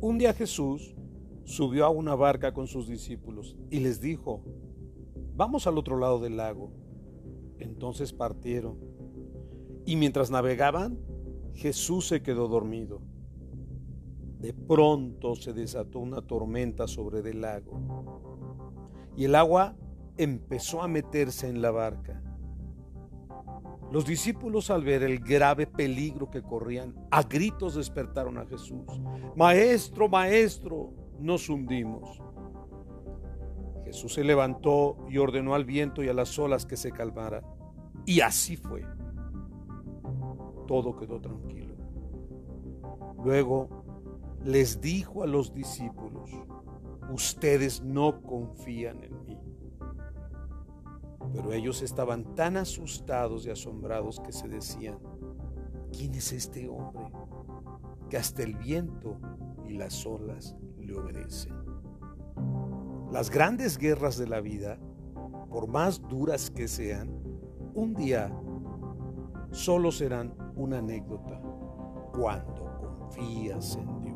Un día Jesús subió a una barca con sus discípulos y les dijo, vamos al otro lado del lago. Entonces partieron. Y mientras navegaban, Jesús se quedó dormido. De pronto se desató una tormenta sobre el lago y el agua empezó a meterse en la barca. Los discípulos al ver el grave peligro que corrían, a gritos despertaron a Jesús. Maestro, maestro, nos hundimos. Jesús se levantó y ordenó al viento y a las olas que se calmaran. Y así fue. Todo quedó tranquilo. Luego les dijo a los discípulos, ustedes no confían en mí. Pero ellos estaban tan asustados y asombrados que se decían, ¿quién es este hombre? Que hasta el viento y las olas le obedecen. Las grandes guerras de la vida, por más duras que sean, un día solo serán una anécdota cuando confías en Dios.